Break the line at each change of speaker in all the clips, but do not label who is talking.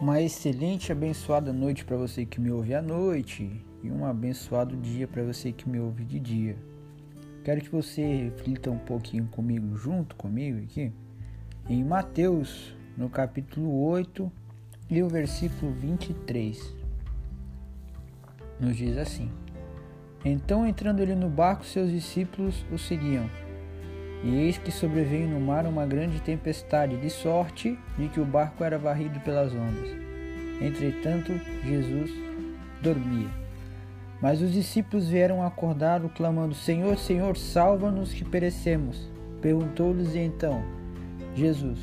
Uma excelente abençoada noite para você que me ouve à noite e um abençoado dia para você que me ouve de dia. Quero que você reflita um pouquinho comigo, junto comigo aqui, em Mateus, no capítulo 8 e o versículo 23. Nos diz assim: Então, entrando ele no barco, seus discípulos o seguiam. E eis que sobreveio no mar uma grande tempestade, de sorte de que o barco era varrido pelas ondas. Entretanto, Jesus dormia. Mas os discípulos vieram acordá-lo, clamando: Senhor, Senhor, salva-nos que perecemos. Perguntou-lhes então Jesus: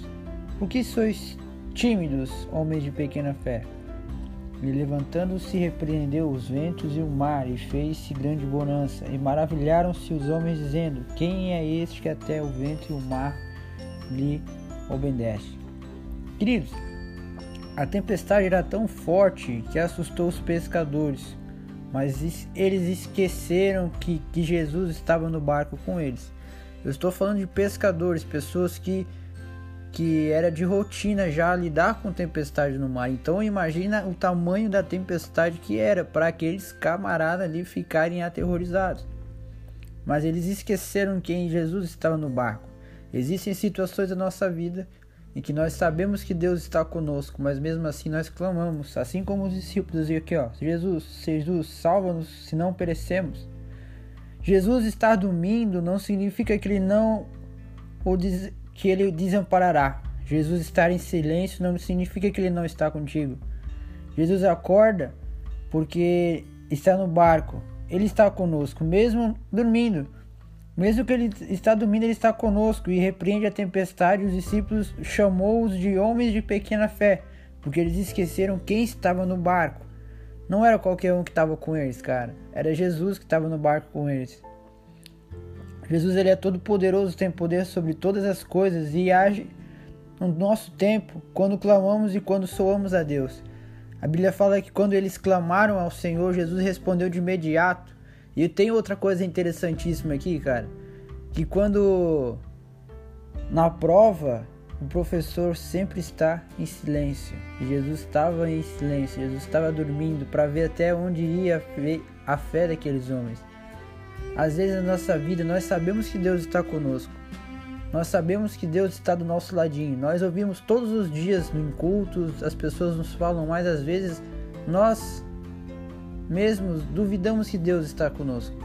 Por que sois tímidos, homens de pequena fé? E levantando-se, repreendeu os ventos e o mar, e fez-se grande bonança. E maravilharam-se os homens, dizendo: Quem é este que até o vento e o mar lhe obedecem? Queridos, a tempestade era tão forte que assustou os pescadores, mas eles esqueceram que, que Jesus estava no barco com eles. Eu estou falando de pescadores, pessoas que que era de rotina já lidar com tempestade no mar. Então imagina o tamanho da tempestade que era para aqueles camaradas ali ficarem aterrorizados. Mas eles esqueceram que em Jesus estava no barco. Existem situações da nossa vida em que nós sabemos que Deus está conosco, mas mesmo assim nós clamamos, assim como os discípulos e aqui ó, Jesus, Jesus, salva-nos, se não perecemos. Jesus estar dormindo não significa que ele não ou que ele desamparará. Jesus estar em silêncio não significa que ele não está contigo. Jesus acorda porque está no barco. Ele está conosco, mesmo dormindo. Mesmo que ele está dormindo, ele está conosco e repreende a tempestade. Os discípulos chamou-os de homens de pequena fé, porque eles esqueceram quem estava no barco. Não era qualquer um que estava com eles, cara. Era Jesus que estava no barco com eles. Jesus ele é todo poderoso, tem poder sobre todas as coisas e age no nosso tempo, quando clamamos e quando soamos a Deus. A Bíblia fala que quando eles clamaram ao Senhor, Jesus respondeu de imediato. E tem outra coisa interessantíssima aqui, cara, que quando na prova o professor sempre está em silêncio. Jesus estava em silêncio, Jesus estava dormindo para ver até onde ia a fé daqueles homens. Às vezes na nossa vida nós sabemos que Deus está conosco. Nós sabemos que Deus está do nosso ladinho. Nós ouvimos todos os dias no cultos, as pessoas nos falam, mas às vezes nós mesmos duvidamos que Deus está conosco.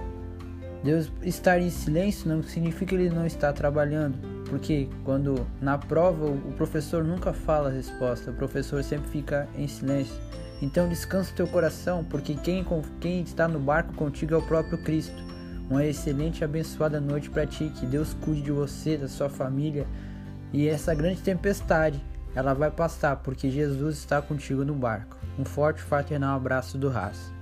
Deus estar em silêncio não significa que ele não está trabalhando, porque quando na prova o professor nunca fala a resposta, o professor sempre fica em silêncio. Então descansa o teu coração, porque quem, quem está no barco contigo é o próprio Cristo. Uma excelente e abençoada noite para ti. Que Deus cuide de você, da sua família. E essa grande tempestade, ela vai passar porque Jesus está contigo no barco. Um forte fraternal abraço do Raça.